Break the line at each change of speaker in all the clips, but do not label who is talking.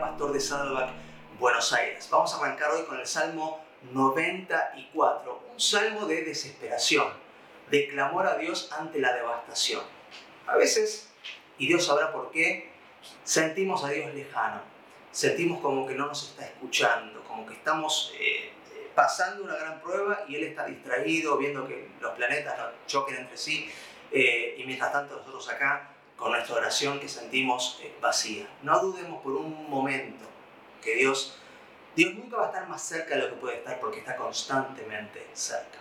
Pastor de Saddleback, Buenos Aires. Vamos a arrancar hoy con el Salmo 94, un salmo de desesperación, de clamor a Dios ante la devastación. A veces, y Dios sabrá por qué, sentimos a Dios lejano, sentimos como que no nos está escuchando, como que estamos eh, pasando una gran prueba y Él está distraído, viendo que los planetas choquen entre sí, eh, y mientras tanto nosotros acá, con nuestra oración que sentimos eh, vacía. No dudemos por un momento que Dios, Dios nunca va a estar más cerca de lo que puede estar porque está constantemente cerca.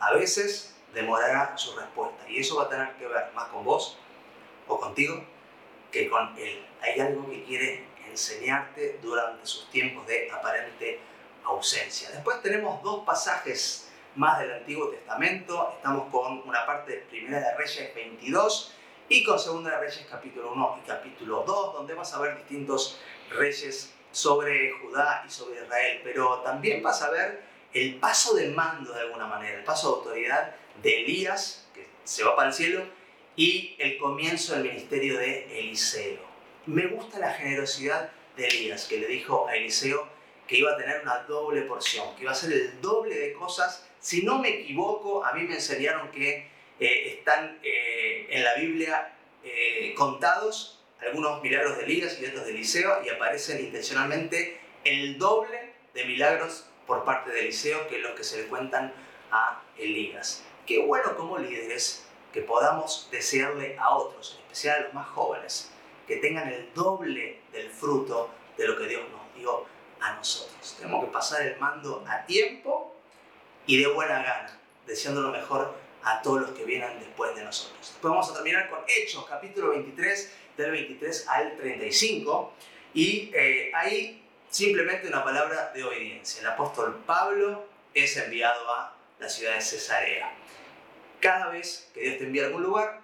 A veces demorará su respuesta y eso va a tener que ver más con vos o contigo que con Él. Hay algo que quiere enseñarte durante sus tiempos de aparente ausencia. Después tenemos dos pasajes más del Antiguo Testamento. Estamos con una parte Primera de Reyes 22 y con Segunda de Reyes capítulo 1 y capítulo 2, donde vas a ver distintos reyes sobre Judá y sobre Israel. Pero también vas a ver el paso del mando de alguna manera, el paso de autoridad de Elías, que se va para el cielo, y el comienzo del ministerio de Eliseo. Me gusta la generosidad de Elías, que le dijo a Eliseo que iba a tener una doble porción, que iba a ser el doble de cosas. Si no me equivoco, a mí me enseñaron que eh, están eh, en la Biblia eh, contados algunos milagros de Elías y otros de Eliseo y aparecen intencionalmente el doble de milagros por parte de Eliseo que los que se le cuentan a Elías. Qué bueno como líderes que podamos desearle a otros, en especial a los más jóvenes, que tengan el doble del fruto de lo que Dios nos dio a nosotros. Tenemos que pasar el mando a tiempo y de buena gana, deseando lo mejor a todos los que vienen después de nosotros. Después vamos a terminar con Hechos, capítulo 23, del 23 al 35, y eh, ahí simplemente una palabra de obediencia. El apóstol Pablo es enviado a la ciudad de Cesarea. Cada vez que Dios te envía a algún lugar,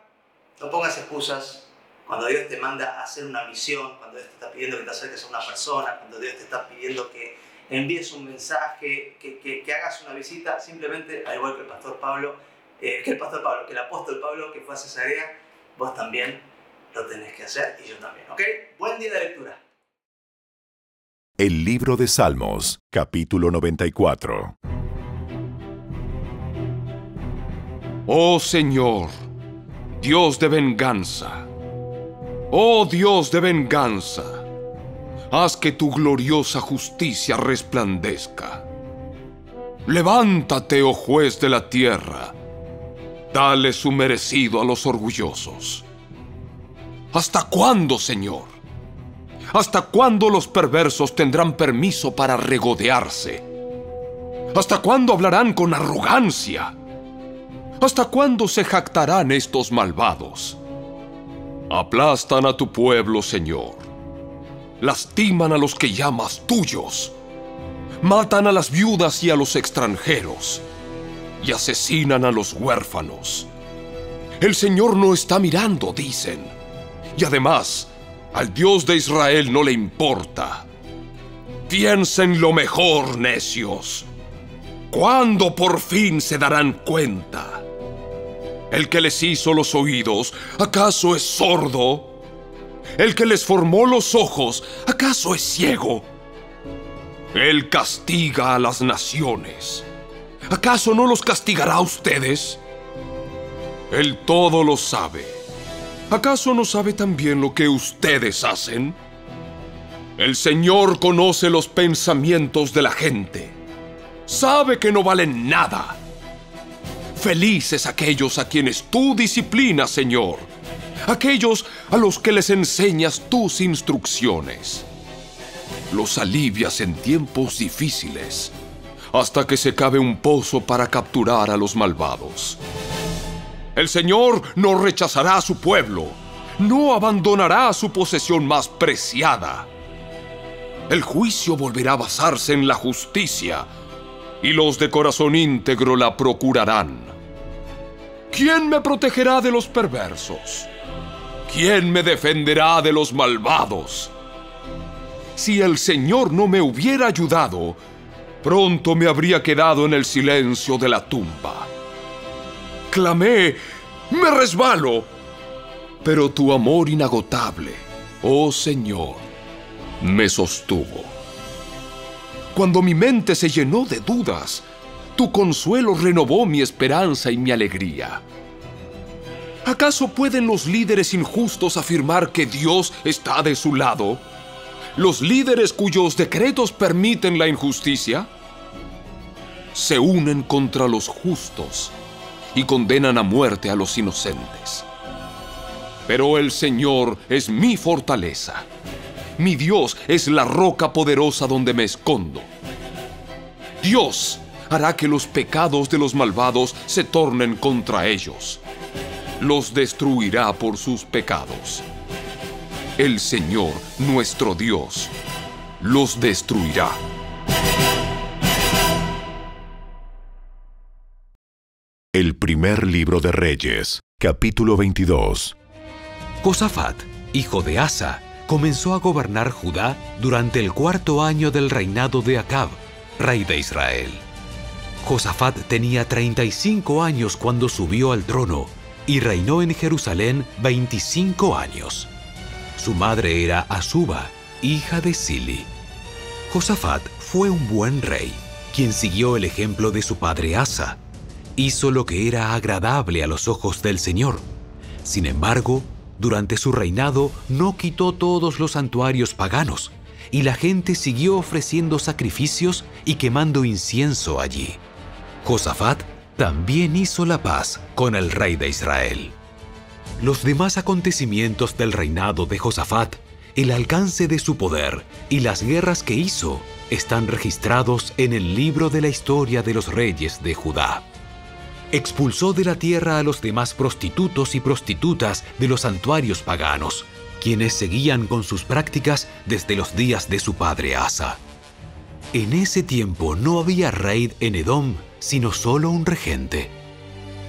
no pongas excusas. Cuando Dios te manda a hacer una misión, cuando Dios te está pidiendo que te acerques a una persona, cuando Dios te está pidiendo que envíes un mensaje, que, que, que hagas una visita, simplemente, al igual que el pastor Pablo, eh, que el pastor Pablo, que el apóstol Pablo que fue a Cesarea, vos también lo tenés que hacer y yo también, ¿ok? Buen día de lectura.
El libro de Salmos, capítulo 94.
Oh Señor, Dios de venganza, oh Dios de venganza, haz que tu gloriosa justicia resplandezca. Levántate, oh juez de la tierra, Dale su merecido a los orgullosos. ¿Hasta cuándo, Señor? ¿Hasta cuándo los perversos tendrán permiso para regodearse? ¿Hasta cuándo hablarán con arrogancia? ¿Hasta cuándo se jactarán estos malvados? Aplastan a tu pueblo, Señor. Lastiman a los que llamas tuyos. Matan a las viudas y a los extranjeros y asesinan a los huérfanos. El Señor no está mirando, dicen. Y además, al Dios de Israel no le importa. Piensen lo mejor, necios. ¿Cuándo por fin se darán cuenta? ¿El que les hizo los oídos, acaso es sordo? ¿El que les formó los ojos, acaso es ciego? Él castiga a las naciones ¿Acaso no los castigará a ustedes? Él todo lo sabe. ¿Acaso no sabe también lo que ustedes hacen? El Señor conoce los pensamientos de la gente. Sabe que no valen nada. Felices aquellos a quienes tú disciplinas, Señor. Aquellos a los que les enseñas tus instrucciones. Los alivias en tiempos difíciles hasta que se cabe un pozo para capturar a los malvados. El Señor no rechazará a su pueblo, no abandonará su posesión más preciada. El juicio volverá a basarse en la justicia, y los de corazón íntegro la procurarán. ¿Quién me protegerá de los perversos? ¿Quién me defenderá de los malvados? Si el Señor no me hubiera ayudado, pronto me habría quedado en el silencio de la tumba. Clamé, me resbalo, pero tu amor inagotable, oh Señor, me sostuvo. Cuando mi mente se llenó de dudas, tu consuelo renovó mi esperanza y mi alegría. ¿Acaso pueden los líderes injustos afirmar que Dios está de su lado? ¿Los líderes cuyos decretos permiten la injusticia? Se unen contra los justos y condenan a muerte a los inocentes. Pero el Señor es mi fortaleza. Mi Dios es la roca poderosa donde me escondo. Dios hará que los pecados de los malvados se tornen contra ellos los destruirá por sus pecados. El Señor, nuestro Dios, los destruirá.
El primer libro de Reyes, capítulo 22.
Josafat, hijo de Asa, comenzó a gobernar Judá durante el cuarto año del reinado de Acab, rey de Israel. Josafat tenía 35 años cuando subió al trono y reinó en Jerusalén 25 años. Su madre era Azuba, hija de Sili. Josafat fue un buen rey, quien siguió el ejemplo de su padre Asa. Hizo lo que era agradable a los ojos del Señor. Sin embargo, durante su reinado no quitó todos los santuarios paganos, y la gente siguió ofreciendo sacrificios y quemando incienso allí. Josafat también hizo la paz con el rey de Israel. Los demás acontecimientos del reinado de Josafat, el alcance de su poder y las guerras que hizo están registrados en el libro de la historia de los reyes de Judá. Expulsó de la tierra a los demás prostitutos y prostitutas de los santuarios paganos, quienes seguían con sus prácticas desde los días de su padre Asa. En ese tiempo no había rey en Edom sino solo un regente.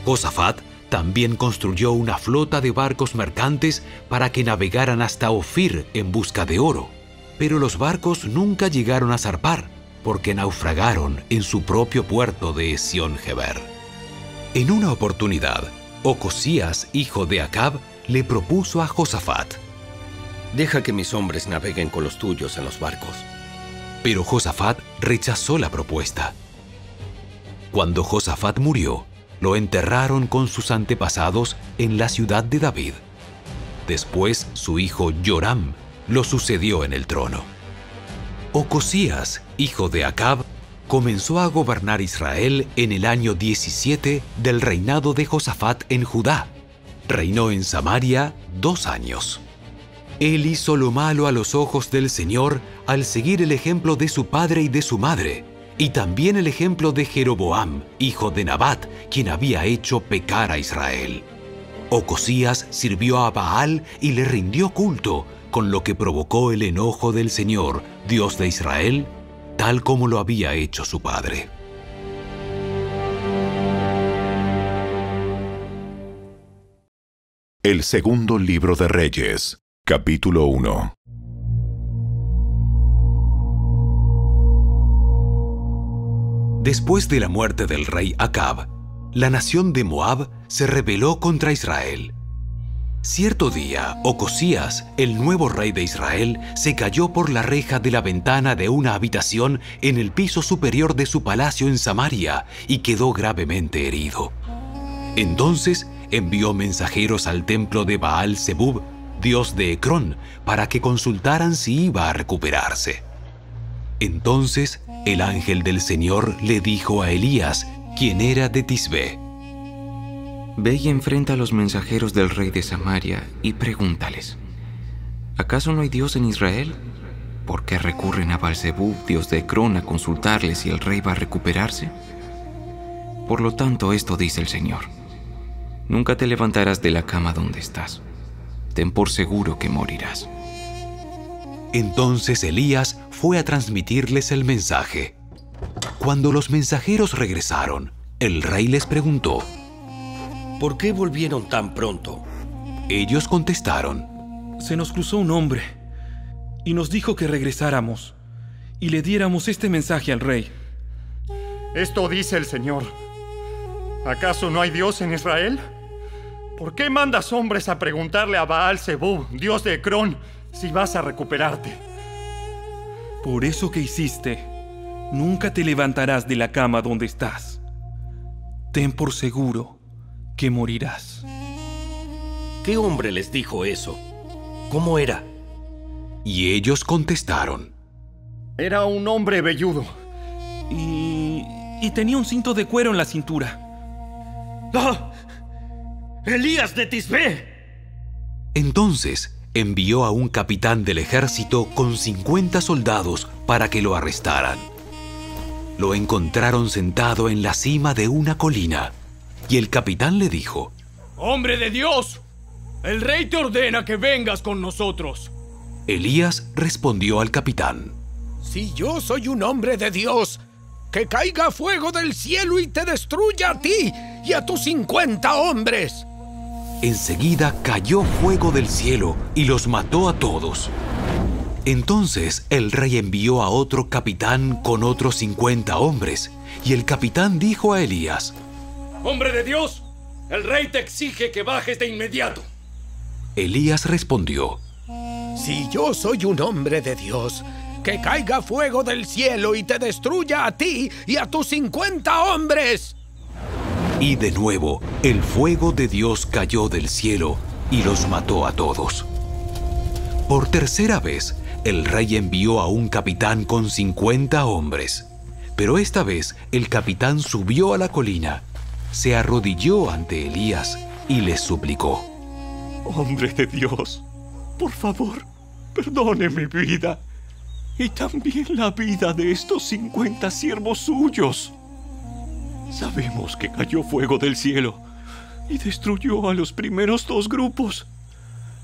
Josafat también construyó una flota de barcos mercantes para que navegaran hasta Ofir en busca de oro, pero los barcos nunca llegaron a zarpar porque naufragaron en su propio puerto de Sion-Geber. En una oportunidad, Ocosías, hijo de Acab, le propuso a Josafat:
Deja que mis hombres naveguen con los tuyos en los barcos.
Pero Josafat rechazó la propuesta. Cuando Josafat murió, lo enterraron con sus antepasados en la ciudad de David. Después su hijo Joram lo sucedió en el trono. Ocosías, hijo de Acab, comenzó a gobernar Israel en el año 17 del reinado de Josafat en Judá. Reinó en Samaria dos años. Él hizo lo malo a los ojos del Señor al seguir el ejemplo de su padre y de su madre, y también el ejemplo de Jeroboam, hijo de Nabat, quien había hecho pecar a Israel. Ocosías sirvió a Baal y le rindió culto, con lo que provocó el enojo del Señor, Dios de Israel, tal como lo había hecho su padre.
El segundo libro de Reyes, capítulo 1.
Después de la muerte del rey Acab, la nación de Moab se rebeló contra Israel. Cierto día, Ocosías, el nuevo rey de Israel, se cayó por la reja de la ventana de una habitación en el piso superior de su palacio en Samaria y quedó gravemente herido. Entonces envió mensajeros al templo de Baal Zebub, dios de Ecrón, para que consultaran si iba a recuperarse. Entonces el ángel del Señor le dijo a Elías, quien era de Tisbe,
Ve y enfrenta a los mensajeros del rey de Samaria y pregúntales, ¿acaso no hay Dios en Israel? ¿Por qué recurren a Balzebú, dios de Ecrón, a consultarle si el rey va a recuperarse? Por lo tanto, esto dice el Señor. Nunca te levantarás de la cama donde estás. Ten por seguro que morirás.
Entonces Elías fue a transmitirles el mensaje. Cuando los mensajeros regresaron, el rey les preguntó,
¿Por qué volvieron tan pronto?
Ellos contestaron,
Se nos cruzó un hombre y nos dijo que regresáramos y le diéramos este mensaje al rey.
Esto dice el Señor. ¿Acaso no hay Dios en Israel? ¿Por qué mandas hombres a preguntarle a Baal Zebub, dios de Ecrón, si vas a recuperarte?
Por eso que hiciste, nunca te levantarás de la cama donde estás. Ten por seguro que morirás.
¿Qué hombre les dijo eso? ¿Cómo era?
Y ellos contestaron.
Era un hombre velludo.
Y, y tenía un cinto de cuero en la cintura.
¡Ah! ¡Elías de Tisbé!
Entonces envió a un capitán del ejército con 50 soldados para que lo arrestaran. Lo encontraron sentado en la cima de una colina y el capitán le dijo,
Hombre de Dios, el rey te ordena que vengas con nosotros.
Elías respondió al capitán,
Si yo soy un hombre de Dios, que caiga fuego del cielo y te destruya a ti y a tus 50 hombres.
Enseguida cayó fuego del cielo y los mató a todos. Entonces el rey envió a otro capitán con otros 50 hombres, y el capitán dijo a Elías,
Hombre de Dios, el rey te exige que bajes de inmediato.
Elías respondió,
Si yo soy un hombre de Dios, que caiga fuego del cielo y te destruya a ti y a tus 50 hombres.
Y de nuevo el fuego de Dios cayó del cielo y los mató a todos. Por tercera vez, el rey envió a un capitán con 50 hombres, pero esta vez el capitán subió a la colina, se arrodilló ante Elías y le suplicó.
Hombre de Dios, por favor, perdone mi vida y también la vida de estos 50 siervos suyos. Sabemos que cayó fuego del cielo y destruyó a los primeros dos grupos,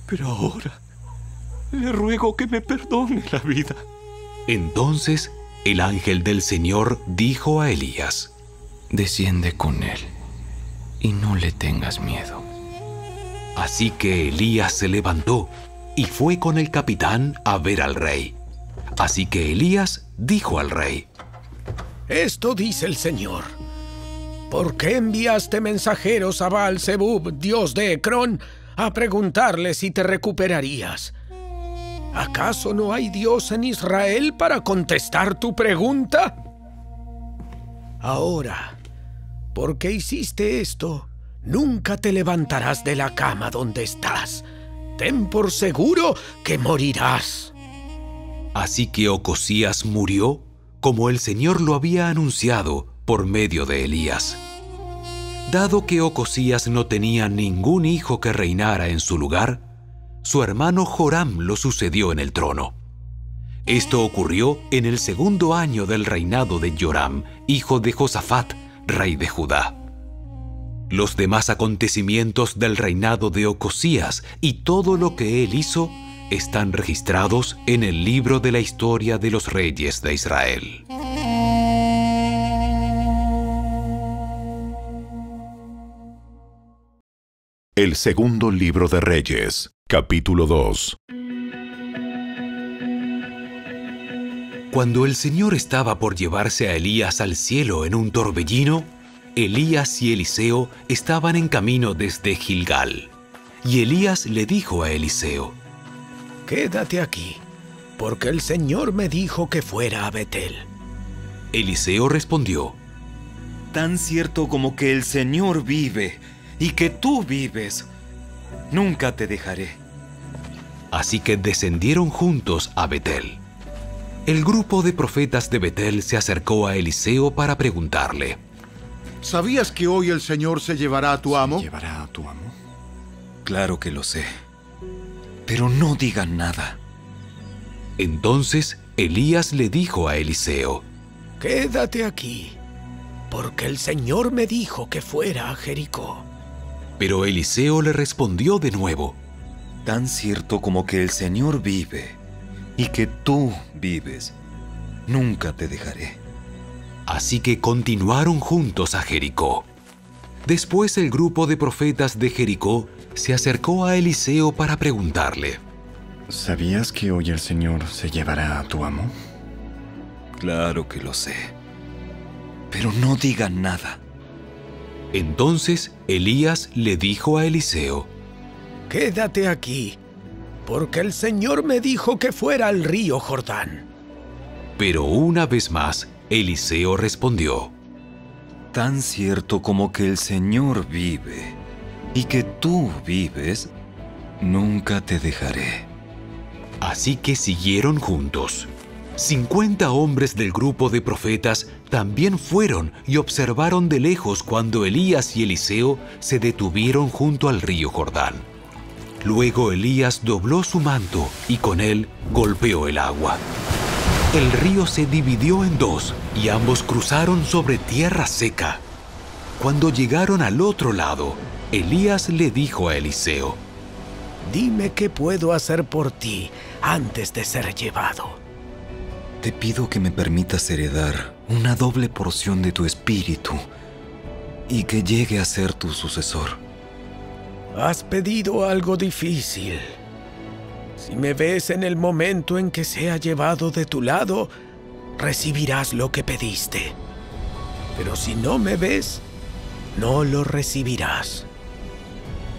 pero ahora le ruego que me perdone la vida.
Entonces el ángel del Señor dijo a Elías,
Desciende con él y no le tengas miedo.
Así que Elías se levantó y fue con el capitán a ver al rey. Así que Elías dijo al rey,
Esto dice el Señor. ¿Por qué enviaste mensajeros a Baal-Zebub, dios de Ecrón, a preguntarle si te recuperarías? ¿Acaso no hay Dios en Israel para contestar tu pregunta? Ahora, ¿por qué hiciste esto? Nunca te levantarás de la cama donde estás. Ten por seguro que morirás.
Así que Ocosías murió como el Señor lo había anunciado por medio de Elías. Dado que Ocosías no tenía ningún hijo que reinara en su lugar, su hermano Joram lo sucedió en el trono. Esto ocurrió en el segundo año del reinado de Joram, hijo de Josafat, rey de Judá. Los demás acontecimientos del reinado de Ocosías y todo lo que él hizo están registrados en el libro de la historia de los reyes de Israel.
El segundo libro de Reyes, capítulo 2.
Cuando el Señor estaba por llevarse a Elías al cielo en un torbellino, Elías y Eliseo estaban en camino desde Gilgal. Y Elías le dijo a Eliseo,
Quédate aquí, porque el Señor me dijo que fuera a Betel.
Eliseo respondió,
Tan cierto como que el Señor vive y que tú vives, nunca te dejaré.
Así que descendieron juntos a Betel. El grupo de profetas de Betel se acercó a Eliseo para preguntarle,
¿Sabías que hoy el Señor se llevará a tu amo?
¿Llevará a tu amo? Claro que lo sé. Pero no digan nada.
Entonces Elías le dijo a Eliseo,
Quédate aquí, porque el Señor me dijo que fuera a Jericó.
Pero Eliseo le respondió de nuevo,
Tan cierto como que el Señor vive y que tú vives, nunca te dejaré.
Así que continuaron juntos a Jericó. Después el grupo de profetas de Jericó se acercó a Eliseo para preguntarle,
¿Sabías que hoy el Señor se llevará a tu amo?
Claro que lo sé. Pero no digan nada.
Entonces Elías le dijo a Eliseo,
Quédate aquí, porque el Señor me dijo que fuera al río Jordán.
Pero una vez más, Eliseo respondió,
Tan cierto como que el Señor vive y que tú vives, nunca te dejaré.
Así que siguieron juntos. Cincuenta hombres del grupo de profetas también fueron y observaron de lejos cuando Elías y Eliseo se detuvieron junto al río Jordán. Luego Elías dobló su manto y con él golpeó el agua. El río se dividió en dos y ambos cruzaron sobre tierra seca. Cuando llegaron al otro lado, Elías le dijo a Eliseo,
Dime qué puedo hacer por ti antes de ser llevado.
Te pido que me permitas heredar una doble porción de tu espíritu y que llegue a ser tu sucesor.
Has pedido algo difícil. Si me ves en el momento en que sea llevado de tu lado, recibirás lo que pediste. Pero si no me ves, no lo recibirás.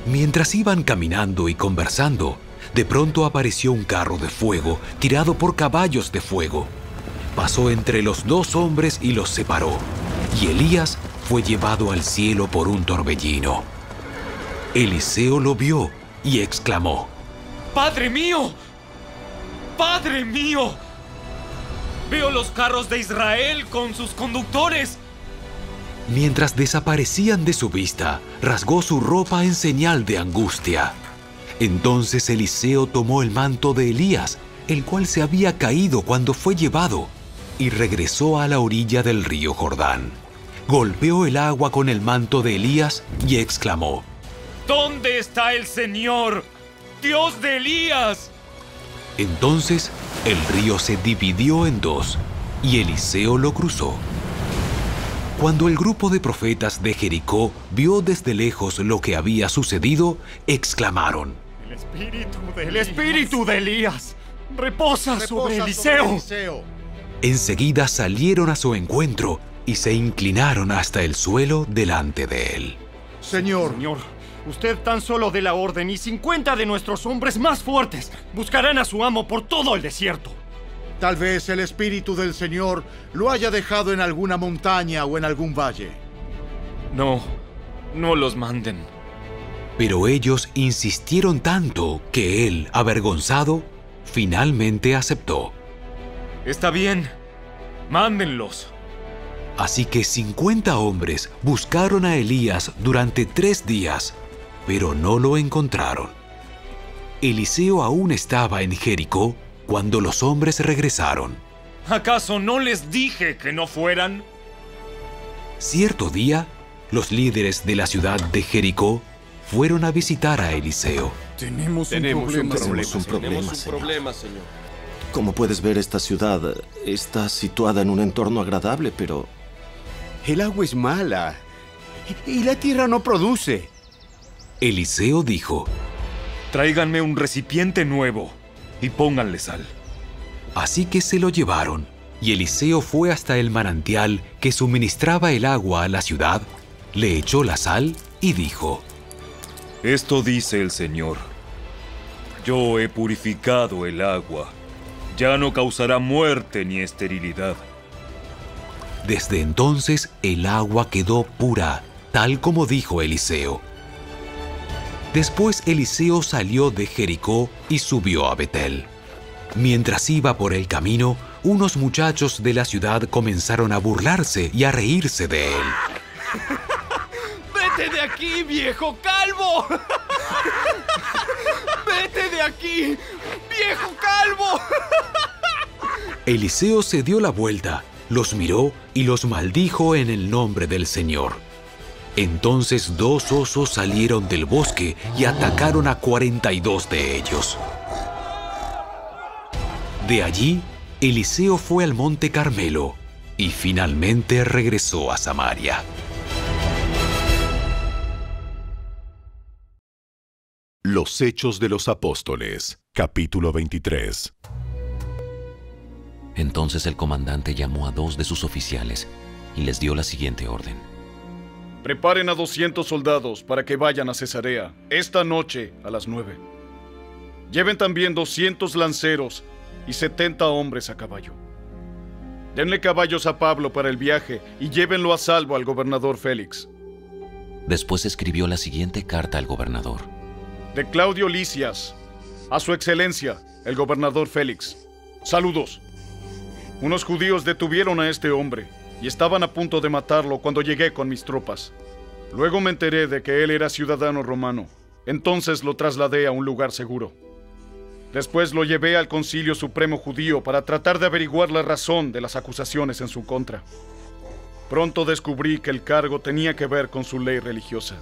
Mientras iban caminando y conversando, de pronto apareció un carro de fuego tirado por caballos de fuego. Pasó entre los dos hombres y los separó, y Elías fue llevado al cielo por un torbellino. Eliseo lo vio y exclamó,
¡Padre mío! ¡Padre mío! Veo los carros de Israel con sus conductores.
Mientras desaparecían de su vista, rasgó su ropa en señal de angustia. Entonces Eliseo tomó el manto de Elías, el cual se había caído cuando fue llevado, y regresó a la orilla del río Jordán. Golpeó el agua con el manto de Elías y exclamó,
¿Dónde está el Señor, Dios de Elías?
Entonces el río se dividió en dos y Eliseo lo cruzó. Cuando el grupo de profetas de Jericó vio desde lejos lo que había sucedido, exclamaron,
espíritu de, el espíritu de Elías reposa, sobre, Eliseo.
Enseguida salieron a su encuentro y se inclinaron hasta el suelo delante de él.
Señor,
Señor, usted tan solo dé la orden y 50 de nuestros hombres más fuertes buscarán a su amo por todo el desierto.
tal vez el espíritu del Señor lo haya dejado en alguna montaña o en algún valle.
No, no los manden.
Pero ellos insistieron tanto que él, avergonzado, finalmente aceptó.
Está bien, mándenlos.
Así que 50 hombres buscaron a Elías durante tres días, pero no lo encontraron. Eliseo aún estaba en Jericó cuando los hombres regresaron.
¿Acaso no les dije que no fueran?
Cierto día, los líderes de la ciudad de Jericó fueron a visitar a Eliseo.
Tenemos,
Tenemos
un problema,
un problema.
Tenemos
un
señor.
problema, señor.
Como puedes ver, esta ciudad está situada en un entorno agradable, pero
El agua es mala. Y la tierra no produce.
Eliseo dijo,
Tráiganme un recipiente nuevo y pónganle sal.
Así que se lo llevaron, y Eliseo fue hasta el manantial que suministraba el agua a la ciudad, le echó la sal y dijo,
Esto dice el Señor. Yo he purificado el agua. Ya no causará muerte ni esterilidad.
Desde entonces el agua quedó pura, tal como dijo Eliseo. Después Eliseo salió de Jericó y subió a Betel. Mientras iba por el camino, unos muchachos de la ciudad comenzaron a burlarse y a reírse de él.
¡Vete de aquí, viejo calvo! ¡Vete de aquí, viejo calvo!
Eliseo se dio la vuelta, los miró y los maldijo en el nombre del Señor. Entonces dos osos salieron del bosque y atacaron a 42 de ellos. De allí, Eliseo fue al monte Carmelo y finalmente regresó a Samaria.
Los Hechos de los Apóstoles, capítulo 23.
Entonces el comandante llamó a dos de sus oficiales y les dio la siguiente orden.
Preparen a 200 soldados para que vayan a Cesarea esta noche a las 9. Lleven también 200 lanceros y 70 hombres a caballo. Denle caballos a Pablo para el viaje y llévenlo a salvo al gobernador Félix.
Después escribió la siguiente carta al gobernador.
De Claudio Licias, a su excelencia, el gobernador Félix. Saludos. Unos judíos detuvieron a este hombre y estaban a punto de matarlo cuando llegué con mis tropas. Luego me enteré de que él era ciudadano romano. Entonces lo trasladé a un lugar seguro. Después lo llevé al Concilio Supremo Judío para tratar de averiguar la razón de las acusaciones en su contra. Pronto descubrí que el cargo tenía que ver con su ley religiosa.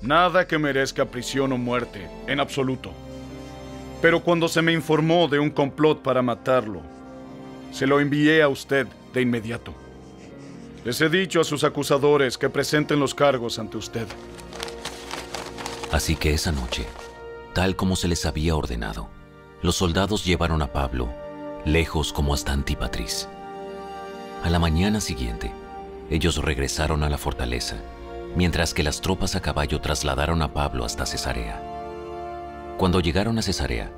Nada que merezca prisión o muerte, en absoluto. Pero cuando se me informó de un complot para matarlo, se lo envié a usted de inmediato. Les he dicho a sus acusadores que presenten los cargos ante usted.
Así que esa noche, tal como se les había ordenado, los soldados llevaron a Pablo lejos como hasta Antípatris. A la mañana siguiente, ellos regresaron a la fortaleza, mientras que las tropas a caballo trasladaron a Pablo hasta Cesarea. Cuando llegaron a Cesarea,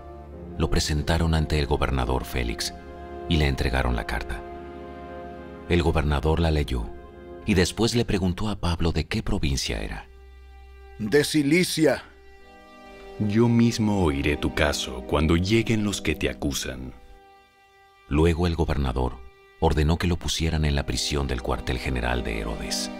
lo presentaron ante el gobernador Félix y le entregaron la carta. El gobernador la leyó y después le preguntó a Pablo de qué provincia era.
De Cilicia.
Yo mismo oiré tu caso cuando lleguen los que te acusan.
Luego el gobernador ordenó que lo pusieran en la prisión del cuartel general de Herodes.